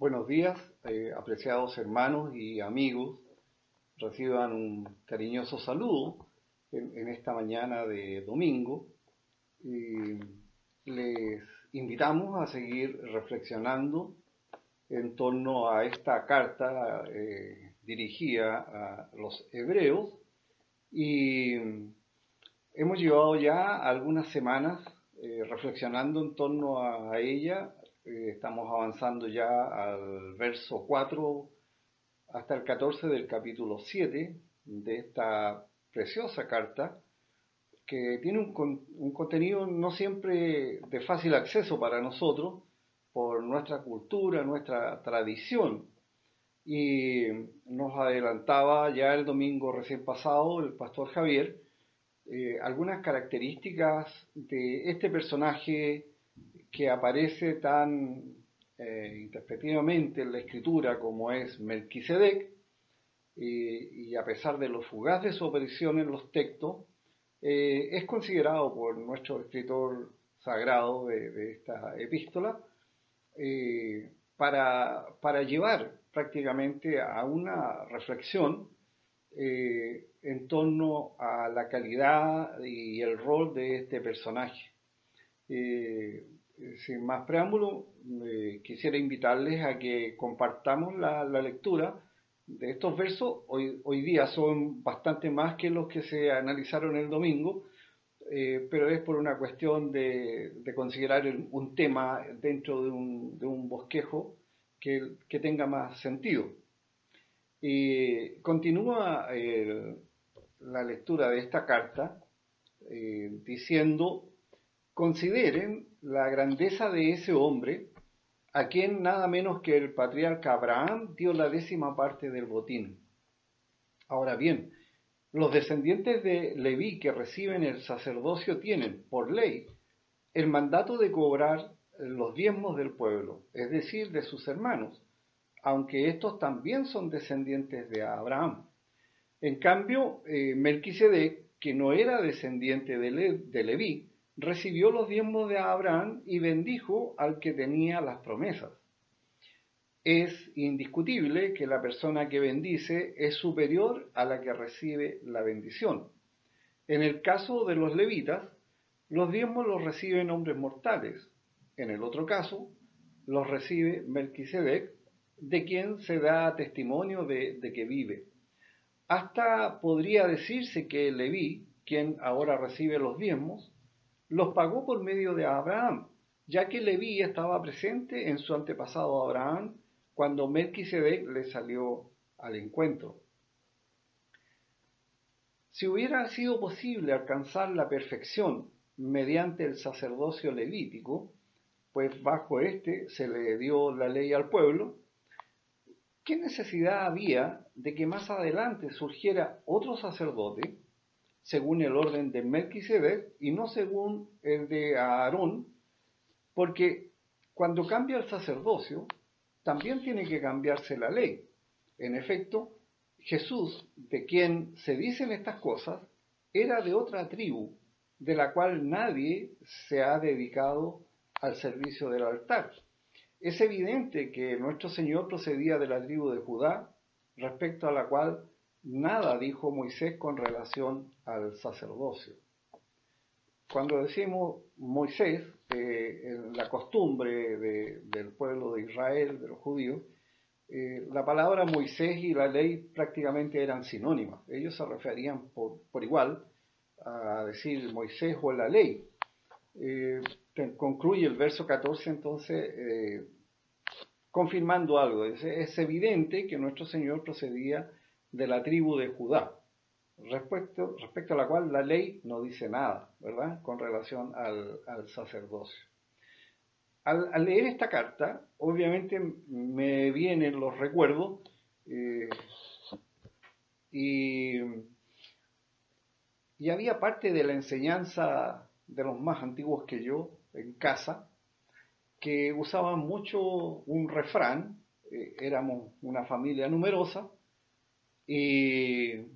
Buenos días, eh, apreciados hermanos y amigos. Reciban un cariñoso saludo en, esta mañana de domingo. les invitamos a seguir reflexionando en torno a esta carta eh, dirigida a los hebreos y hemos llevado ya algunas semanas eh, reflexionando en torno a ella eh, estamos avanzando ya al verso 4 hasta el 14 del capítulo 7 de esta preciosa carta, que tiene un, un contenido no siempre de fácil acceso para nosotros, por nuestra cultura, nuestra tradición. Y nos adelantaba ya el domingo recién pasado el pastor Javier eh, algunas características de este personaje que aparece tan eh, en la escritura como es Melquisedec, y, a pesar de lo fugaz de su aparición en los textos, eh, es considerado por nuestro escritor sagrado de, esta epístola eh, para, para, llevar prácticamente a una reflexión en torno a la calidad y el rol de este personaje. Eh, sin más preámbulo, eh, quisiera invitarles a que compartamos la, lectura de estos versos. Hoy, hoy, día son bastante más que los que se analizaron el domingo, eh, pero es por una cuestión de, considerar un tema dentro de un, bosquejo que, que, tenga más sentido. Y continúa la lectura de esta carta diciendo, consideren la grandeza de ese hombre, a quien nada menos que el patriarca Abraham dio la décima parte del botín. Ahora bien, los descendientes de Leví que reciben el sacerdocio tienen, por ley, el mandato de cobrar los diezmos del pueblo, es decir, de sus hermanos, aunque estos también son descendientes de Abraham. En cambio, eh, Melquisedec, que no era descendiente de, de Leví, recibió los diezmos de Abraham y bendijo al que tenía las promesas. Es indiscutible que la persona que bendice es superior a la que recibe la bendición. En el caso de los levitas, los diezmos los reciben hombres mortales. En el otro caso, los recibe Melquisedec, de quien se da testimonio de, que vive. Hasta podría decirse que Leví, quien ahora recibe los diezmos, los pagó por medio de Abraham, ya que Leví estaba presente en su antepasado Abraham cuando Melquisedec le salió al encuentro. Si hubiera sido posible alcanzar la perfección mediante el sacerdocio levítico, pues bajo este se le dio la ley al pueblo, ¿qué necesidad había de que más adelante surgiera otro sacerdote según el orden de Melquisedec y no según el de Aarón, porque cuando cambia el sacerdocio, también tiene que cambiarse la ley. En efecto, Jesús, de quien se dicen estas cosas, era de otra tribu, de la cual nadie se ha dedicado al servicio del altar. Es evidente que nuestro Señor procedía de la tribu de Judá, respecto a la cual nada dijo Moisés con relación al sacerdocio. Cuando decimos Moisés, eh, en la costumbre del pueblo de Israel, de los judíos, eh, la palabra Moisés y la ley prácticamente eran sinónimas. Ellos se referían por, igual a decir Moisés o la ley. Eh, concluye el verso 14 entonces confirmando algo. es evidente que nuestro Señor procedía de la tribu de Judá, respecto, respecto a la cual la ley no dice nada, ¿verdad?, con relación al, sacerdocio. Al, leer esta carta, obviamente me vienen los recuerdos eh, y, y había parte de la enseñanza de los más antiguos que yo en casa que usaban mucho un refrán, eh, éramos una familia numerosa, y,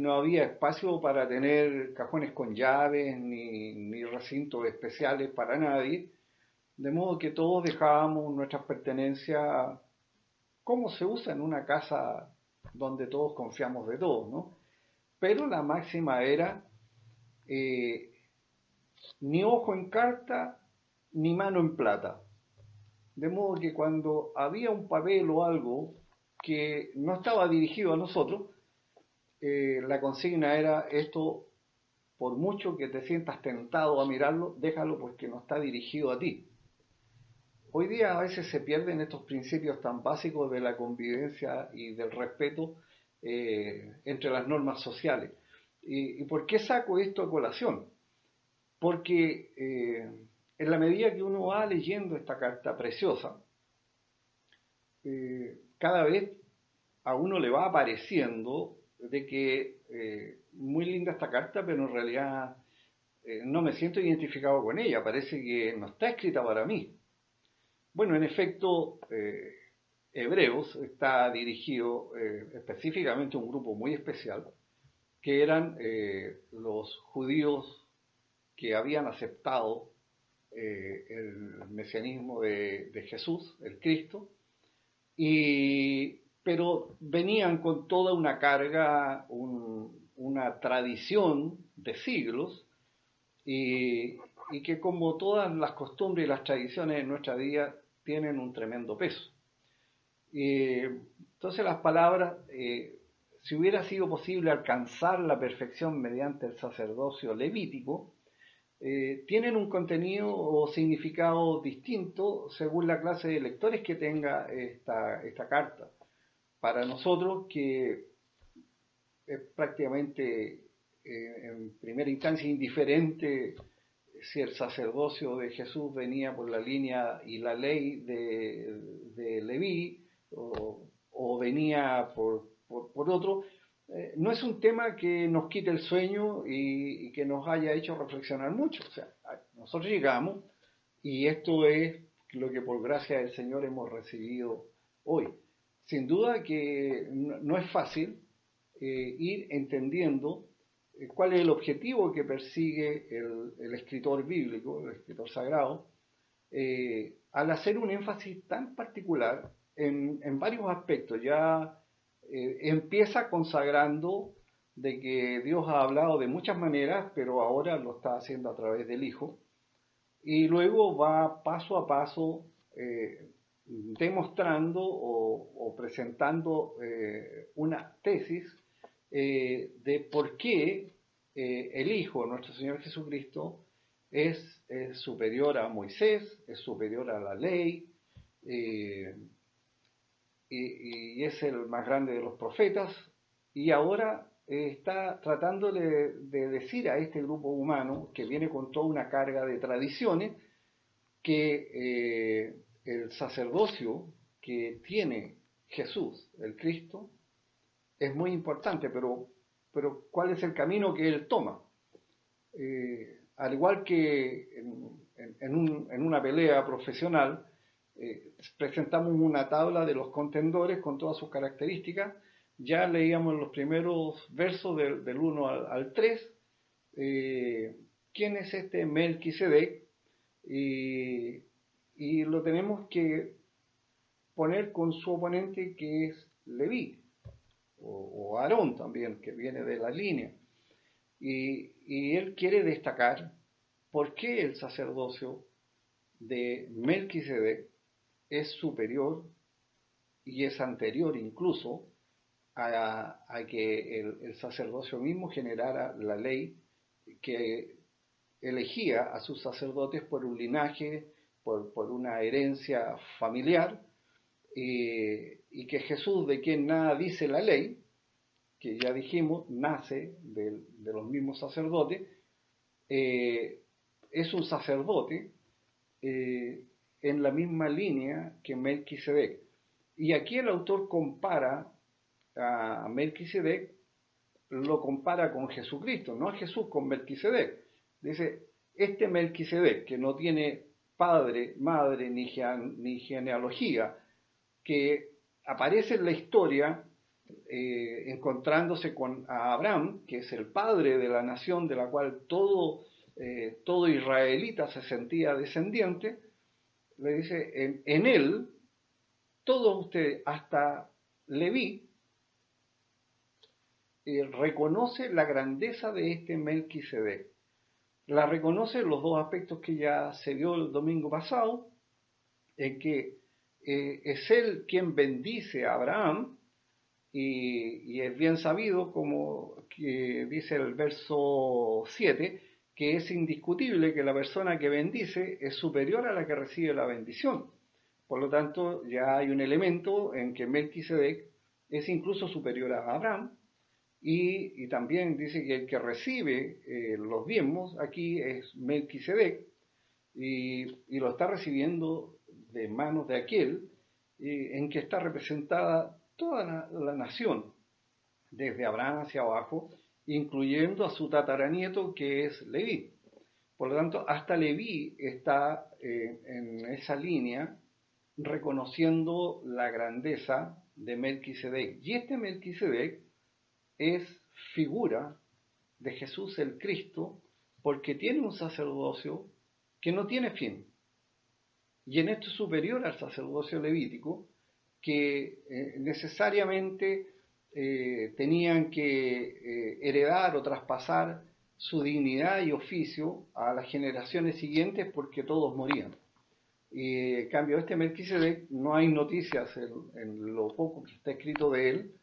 no había espacio para tener cajones con llaves ni, recintos especiales para nadie, de modo que todos dejábamos nuestras pertenencias como se usa en una casa donde todos confiamos de todos, ¿no? Pero la máxima era eh, ni ojo en carta, ni mano en plata. De modo que cuando había un papel o algo que no estaba dirigido a nosotros, eh, la consigna era esto, por mucho que te sientas tentado a mirarlo, déjalo porque no está dirigido a ti. Hoy día a veces se pierden estos principios tan básicos de la convivencia y del respeto eh, entre las normas sociales. ¿Y, por qué saco esto a colación? Porque eh, en la medida que uno va leyendo esta carta preciosa, cada vez a uno le va apareciendo de que muy linda esta carta, pero en realidad no me siento identificado con ella, parece que no está escrita para mí. Bueno, en efecto, eh, Hebreos está dirigido eh, específicamente a un grupo muy especial, que eran eh, los judíos que habían aceptado el mesianismo de, Jesús, el Cristo, y, pero venían con toda una carga, una tradición de siglos, y, y que como todas las costumbres y las tradiciones en nuestra vida tienen un tremendo peso. entonces las palabras, eh, si hubiera sido posible alcanzar la perfección mediante el sacerdocio levítico, eh, tienen un contenido o significado distinto según la clase de lectores que tenga esta, esta carta. Para nosotros, que es prácticamente eh, en primera instancia indiferente si el sacerdocio de Jesús venía por la línea y la ley de, de Leví o, venía por, por, otro, eh, no es un tema que nos quite el sueño y, que nos haya hecho reflexionar mucho. O sea, nosotros llegamos y esto es lo que por gracia del Señor hemos recibido hoy. Sin duda que no, es fácil eh, ir entendiendo eh, cuál es el objetivo que persigue el, escritor bíblico, el escritor sagrado, al hacer un énfasis tan particular en, varios aspectos. Ya eh, empieza consagrando de que Dios ha hablado de muchas maneras, pero ahora lo está haciendo a través del Hijo. Y luego va paso a paso demostrando o presentando una tesis eh, de por qué eh, el Hijo, nuestro Señor Jesucristo, es, superior a Moisés, es superior a la ley, eh, y, es el más grande de los profetas, y ahora está tratando de, decir a este grupo humano, que viene con toda una carga de tradiciones, que el sacerdocio que tiene Jesús, el Cristo, es muy importante, pero, pero ¿cuál es el camino que él toma? Eh, al igual que en, una pelea profesional, eh, presentamos una tabla de los contendores con todas sus características. Ya leíamos los primeros versos del, 1 al, 3. Eh, ¿Quién es este Melquisedec? Y, y lo tenemos que poner con su oponente que es Leví o, Aarón también, que viene de la línea. Y, él quiere destacar por qué el sacerdocio de Melquisedec es superior y es anterior incluso a, que el, sacerdocio mismo generara la ley que elegía a sus sacerdotes por un linaje, por, por una herencia familiar, y que Jesús, de quien nada dice la ley, que ya dijimos, nace de, los mismos sacerdotes, eh, es un sacerdote eh, en la misma línea que Melquisedec. Y aquí el autor compara a Melquisedec, lo compara con Jesucristo, no a Jesús con Melquisedec. Dice, este Melquisedec, que no tiene padre, madre ni, ni genealogía, que aparece en la historia eh, encontrándose con Abraham, que es el padre de la nación de la cual todo, eh, todo israelita se sentía descendiente, le dice, en, él todos ustedes, hasta Leví, eh, reconoce la grandeza de este Melquisedec. La reconoce en los dos aspectos que ya se vio el domingo pasado, en que eh, es él quien bendice a Abraham, y, es bien sabido, como que dice el verso 7, que es indiscutible que la persona que bendice es superior a la que recibe la bendición. Por lo tanto, ya hay un elemento en que Melquisedec es incluso superior a Abraham, y, también dice que el que recibe eh, los diezmos aquí es Melquisedec, y, lo está recibiendo de manos de aquel eh, en que está representada toda la, nación, desde Abraham hacia abajo, incluyendo a su tataranieto que es Leví. Por lo tanto, hasta Leví está eh, en esa línea reconociendo la grandeza de Melquisedec. Y este Melquisedec es figura de Jesús el Cristo porque tiene un sacerdocio que no tiene fin. Y en esto es superior al sacerdocio levítico, que eh, necesariamente eh, tenían que eh, heredar o traspasar su dignidad y oficio a las generaciones siguientes porque todos morían. Y en cambio, este Melquisedec no hay noticias en, lo poco que está escrito de él,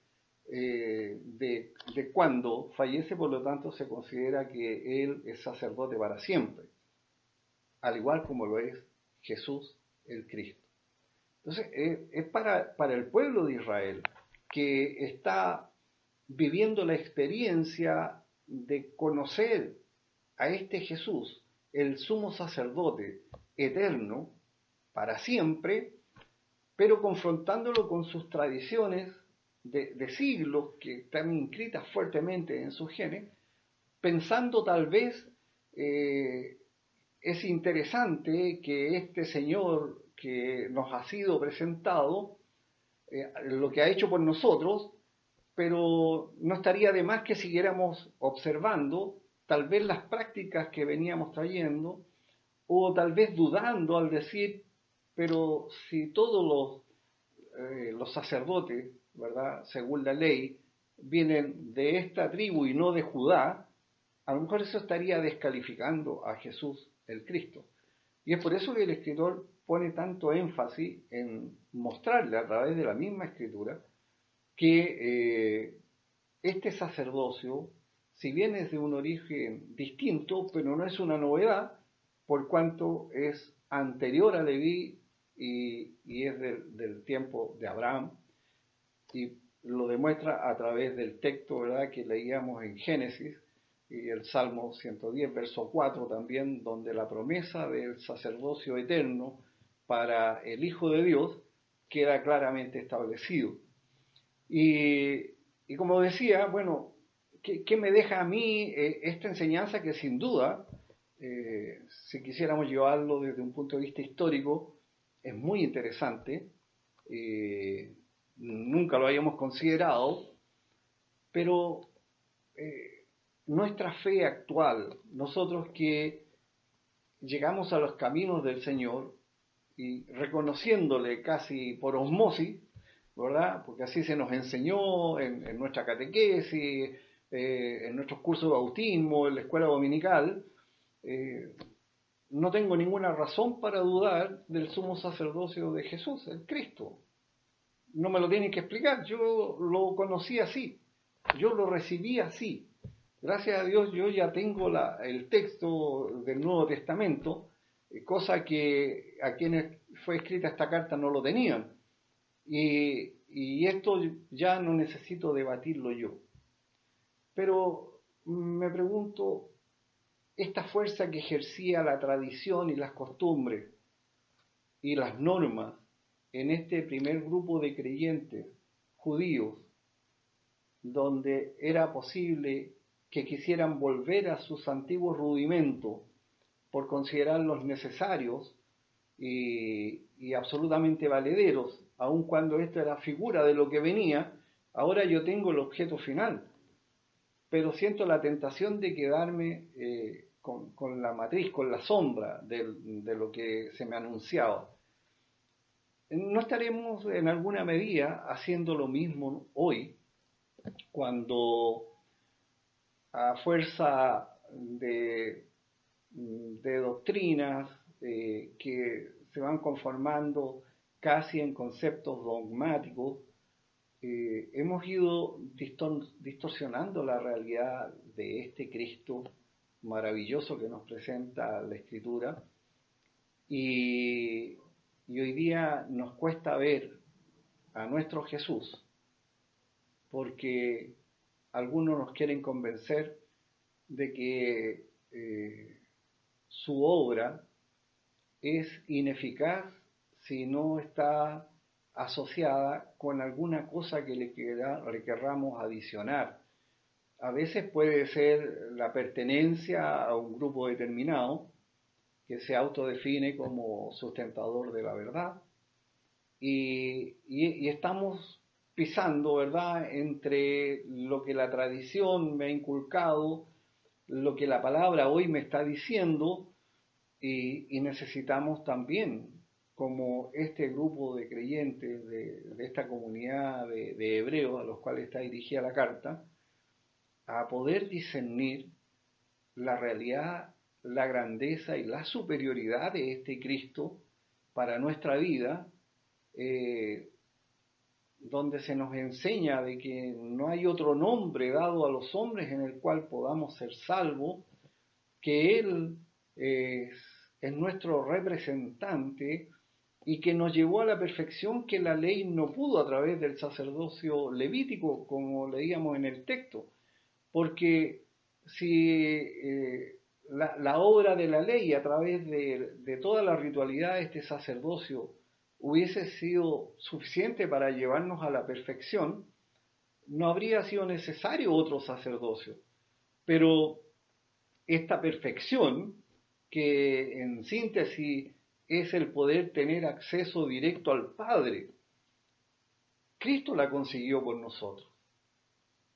de, de cuándo fallece, por lo tanto se considera que él es sacerdote para siempre, al igual como lo es Jesús el Cristo. Entonces, es para el pueblo de Israel que está viviendo la experiencia de conocer a este Jesús, el sumo sacerdote eterno, para siempre, pero confrontándolo con sus tradiciones de, siglos que están inscritas fuertemente en sus genes, pensando tal vez eh, es interesante que este Señor que nos ha sido presentado, eh, lo que ha hecho por nosotros, pero no estaría de más que siguiéramos observando tal vez las prácticas que veníamos trayendo, o tal vez dudando al decir, pero si todos los, eh, los sacerdotes, ¿verdad?, según la ley, vienen de esta tribu y no de Judá, a lo mejor eso estaría descalificando a Jesús el Cristo. Y es por eso que el escritor pone tanto énfasis en mostrarle a través de la misma escritura que eh, este sacerdocio, si bien es de un origen distinto, pero no es una novedad, por cuanto es anterior a Leví y, es del, tiempo de Abraham, y lo demuestra a través del texto ¿verdad? que leíamos en Génesis y el Salmo 110, verso 4 también, donde la promesa del sacerdocio eterno para el Hijo de Dios queda claramente establecido. Y, como decía, bueno, ¿qué, me deja a mí eh, esta enseñanza que sin duda, eh, si quisiéramos llevarlo desde un punto de vista histórico, es muy interesante, eh, nunca lo habíamos considerado, pero nuestra fe actual, nosotros que llegamos a los caminos del Señor, y reconociéndole casi por osmosis, ¿verdad? Porque así se nos enseñó en, nuestra catequesis, eh, en nuestros cursos de bautismo, en la escuela dominical. Eh, no tengo ninguna razón para dudar del sumo sacerdocio de Jesús, el Cristo. No me lo tienen que explicar, yo lo conocí así, yo lo recibí así. Gracias a Dios yo ya tengo la, el texto del Nuevo Testamento cosa que a quienes fue escrita esta carta no lo tenían. Y, esto ya no necesito debatirlo yo. Pero me pregunto, esta fuerza que ejercía la tradición y las costumbres y las normas en este primer grupo de creyentes judíos, donde era posible que quisieran volver a sus antiguos rudimentos por considerarlos necesarios y, absolutamente valederos, aun cuando esta era figura de lo que venía, ahora yo tengo el objeto final, pero siento la tentación de quedarme eh, con, la matriz, con la sombra de, lo que se me anunciaba. no estaremos en alguna medida haciendo lo mismo hoy cuando a fuerza de, doctrinas eh, que se van conformando casi en conceptos dogmáticos, eh, hemos ido distorsionando la realidad de este Cristo maravilloso que nos presenta la Escritura. Y, y hoy día nos cuesta ver a nuestro Jesús porque algunos nos quieren convencer de que eh, su obra es ineficaz si no está asociada con alguna cosa que le, le querramos adicionar. A veces puede ser la pertenencia a un grupo determinado que se autodefine como sustentador de la verdad y estamos pisando, ¿verdad?, entre lo que la tradición me ha inculcado, lo que la palabra hoy me está diciendo, y, necesitamos también, como este grupo de creyentes de, esta comunidad de, hebreos a los cuales está dirigida la carta, a poder discernir la realidad, la grandeza y la superioridad de este Cristo para nuestra vida, eh, donde se nos enseña de que no hay otro nombre dado a los hombres en el cual podamos ser salvos, que Él es, nuestro representante y que nos llevó a la perfección que la ley no pudo a través del sacerdocio levítico, como leíamos en el texto, porque si eh, la, obra de la ley a través de, de toda la ritualidad de este sacerdocio hubiese sido suficiente para llevarnos a la perfección, no habría sido necesario otro sacerdocio. Pero esta perfección, que en síntesis es el poder tener acceso directo al Padre, Cristo la consiguió por nosotros.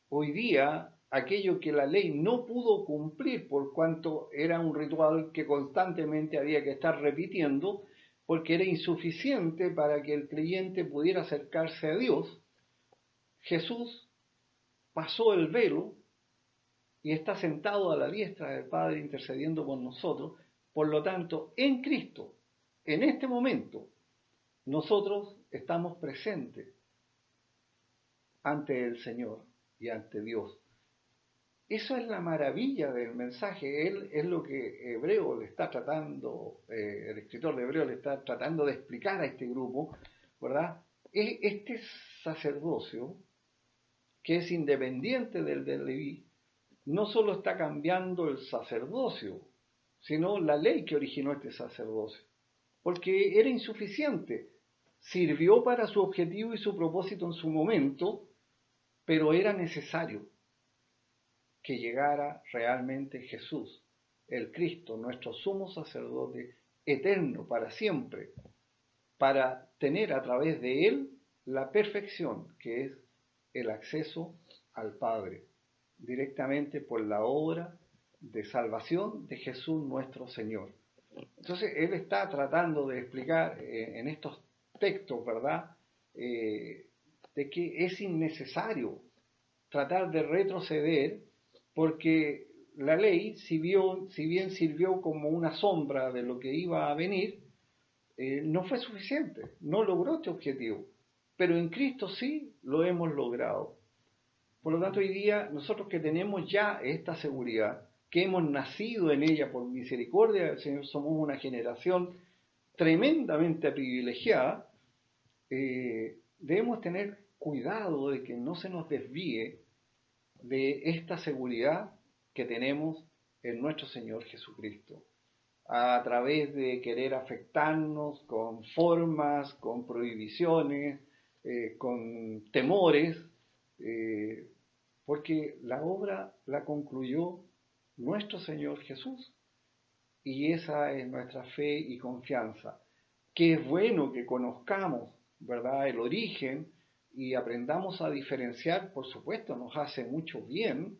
Hoy día, aquello que la ley no pudo cumplir por cuanto era un ritual que constantemente había que estar repitiendo, porque era insuficiente para que el creyente pudiera acercarse a Dios, Jesús pasó el velo y está sentado a la diestra del Padre intercediendo por nosotros. Por lo tanto, en Cristo, en este momento, nosotros estamos presentes ante el Señor y ante Dios. Eso es la maravilla del mensaje, él es lo que Hebreo le está tratando, eh, el escritor de Hebreo le está tratando de explicar a este grupo, ¿verdad? Este sacerdocio, que es independiente del de Leví, no solo está cambiando el sacerdocio, sino la ley que originó este sacerdocio, porque era insuficiente, sirvió para su objetivo y su propósito en su momento, pero era necesario que llegara realmente Jesús, el Cristo, nuestro sumo sacerdote eterno para siempre, para tener a través de Él la perfección, que es el acceso al Padre, directamente por la obra de salvación de Jesús nuestro Señor. Entonces, Él está tratando de explicar eh, en estos textos, ¿verdad?, eh, de que es innecesario tratar de retroceder porque la ley, si, bien sirvió como una sombra de lo que iba a venir, eh, no fue suficiente, no logró este objetivo. Pero en Cristo sí lo hemos logrado. Por lo tanto, hoy día nosotros que tenemos ya esta seguridad, que hemos nacido en ella por misericordia del Señor, somos una generación tremendamente privilegiada, eh, debemos tener cuidado de que no se nos desvíe de esta seguridad que tenemos en nuestro Señor Jesucristo, a través de querer afectarnos con formas, con prohibiciones, eh, con temores, eh, porque la obra la concluyó nuestro Señor Jesús. Y esa es nuestra fe y confianza. Que es bueno que conozcamos, ¿verdad?, el origen y aprendamos a diferenciar, por supuesto, nos hace mucho bien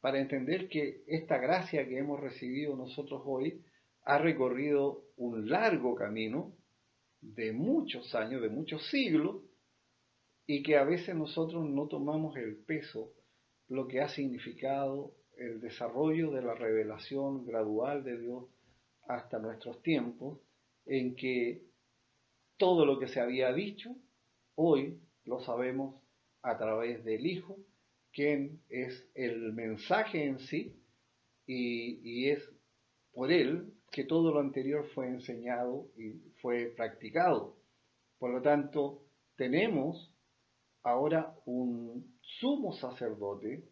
para entender que esta gracia que hemos recibido nosotros hoy ha recorrido un largo camino de muchos años, de muchos siglos, y que a veces nosotros no tomamos el peso, lo que ha significado el desarrollo de la revelación gradual de Dios hasta nuestros tiempos, en que todo lo que se había dicho, hoy lo sabemos a través del Hijo, quien es el mensaje en sí, y, y es por él que todo lo anterior fue enseñado y fue practicado. Por lo tanto, tenemos ahora un sumo sacerdote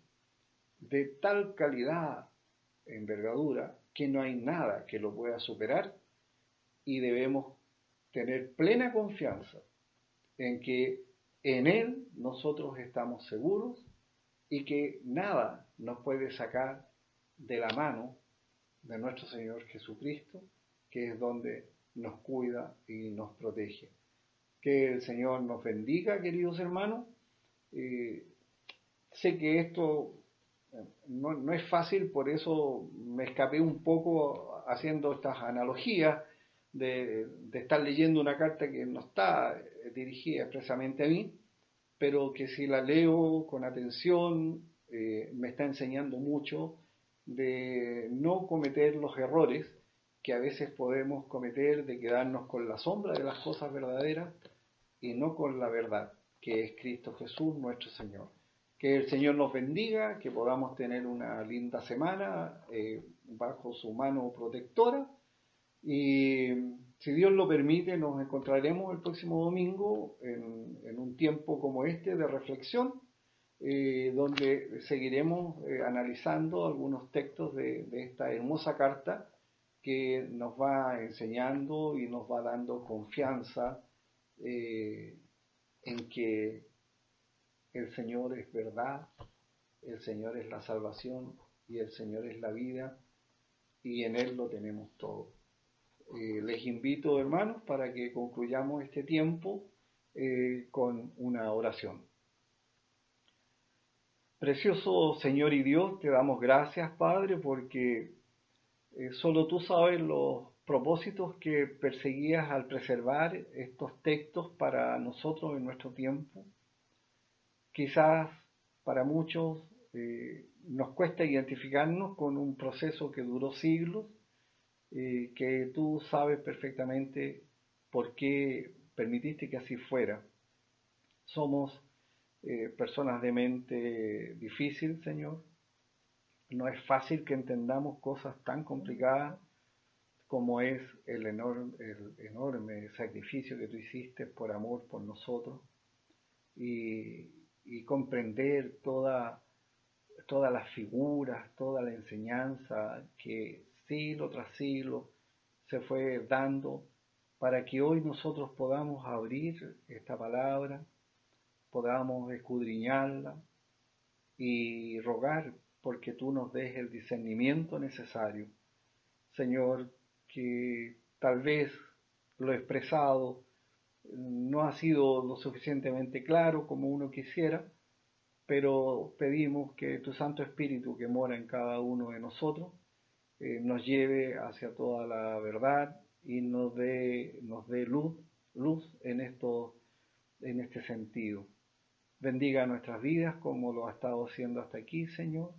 de tal calidad, envergadura, que no hay nada que lo pueda superar y debemos tener plena confianza en que en Él nosotros estamos seguros y que nada nos puede sacar de la mano de nuestro Señor Jesucristo, que es donde nos cuida y nos protege. Que el Señor nos bendiga, queridos hermanos. Eh, sé que esto eh, no, es fácil, por eso me escapé un poco haciendo estas analogías de, estar leyendo una carta que no está dirigida expresamente a mí, pero que si la leo con atención eh, me está enseñando mucho de no cometer los errores que a veces podemos cometer de quedarnos con la sombra de las cosas verdaderas y no con la verdad, que es Cristo Jesús nuestro Señor. Que el Señor nos bendiga, que podamos tener una linda semana eh, bajo su mano protectora y si Dios lo permite nos encontraremos el próximo domingo en, un tiempo como este de reflexión eh, donde seguiremos eh, analizando algunos textos de, esta hermosa carta que nos va enseñando y nos va dando confianza eh, en que el Señor es verdad, el Señor es la salvación y el Señor es la vida y en Él lo tenemos todo. Les invito, hermanos, para que concluyamos este tiempo con una oración. Precioso Señor y Dios, te damos gracias, Padre, porque eh, solo tú sabes los propósitos que perseguías al preservar estos textos para nosotros en nuestro tiempo. Quizás para muchos eh, nos cuesta identificarnos con un proceso que duró siglos, eh, que tú sabes perfectamente por qué permitiste que así fuera. Somos eh, personas de mente difícil, Señor. No es fácil que entendamos cosas tan complicadas como es el enorme, el enorme sacrificio que tú hiciste por amor por nosotros y, comprender toda, todas las figuras, toda la enseñanza que siglo tras siglo se fue dando para que hoy nosotros podamos abrir esta palabra podamos escudriñarla y rogar porque tú nos des el discernimiento necesario. Señor, que tal vez lo expresado no ha sido lo suficientemente claro como uno quisiera, pero pedimos que tu Santo Espíritu que mora en cada uno de nosotros eh, nos lleve hacia toda la verdad y nos dé, nos dé luz, luz en, esto, en este sentido. Bendiga nuestras vidas como lo ha estado haciendo hasta aquí, Señor.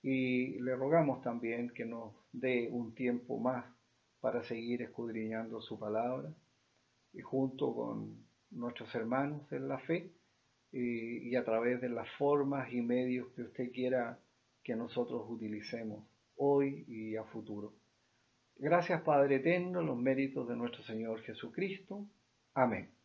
Y le rogamos también que nos dé un tiempo más para seguir escudriñando su palabra y junto con nuestros hermanos en la fe y, y a través de las formas y medios que usted quiera que nosotros utilicemos hoy y a futuro. Gracias Padre Eterno, los méritos de nuestro Señor Jesucristo. Amén.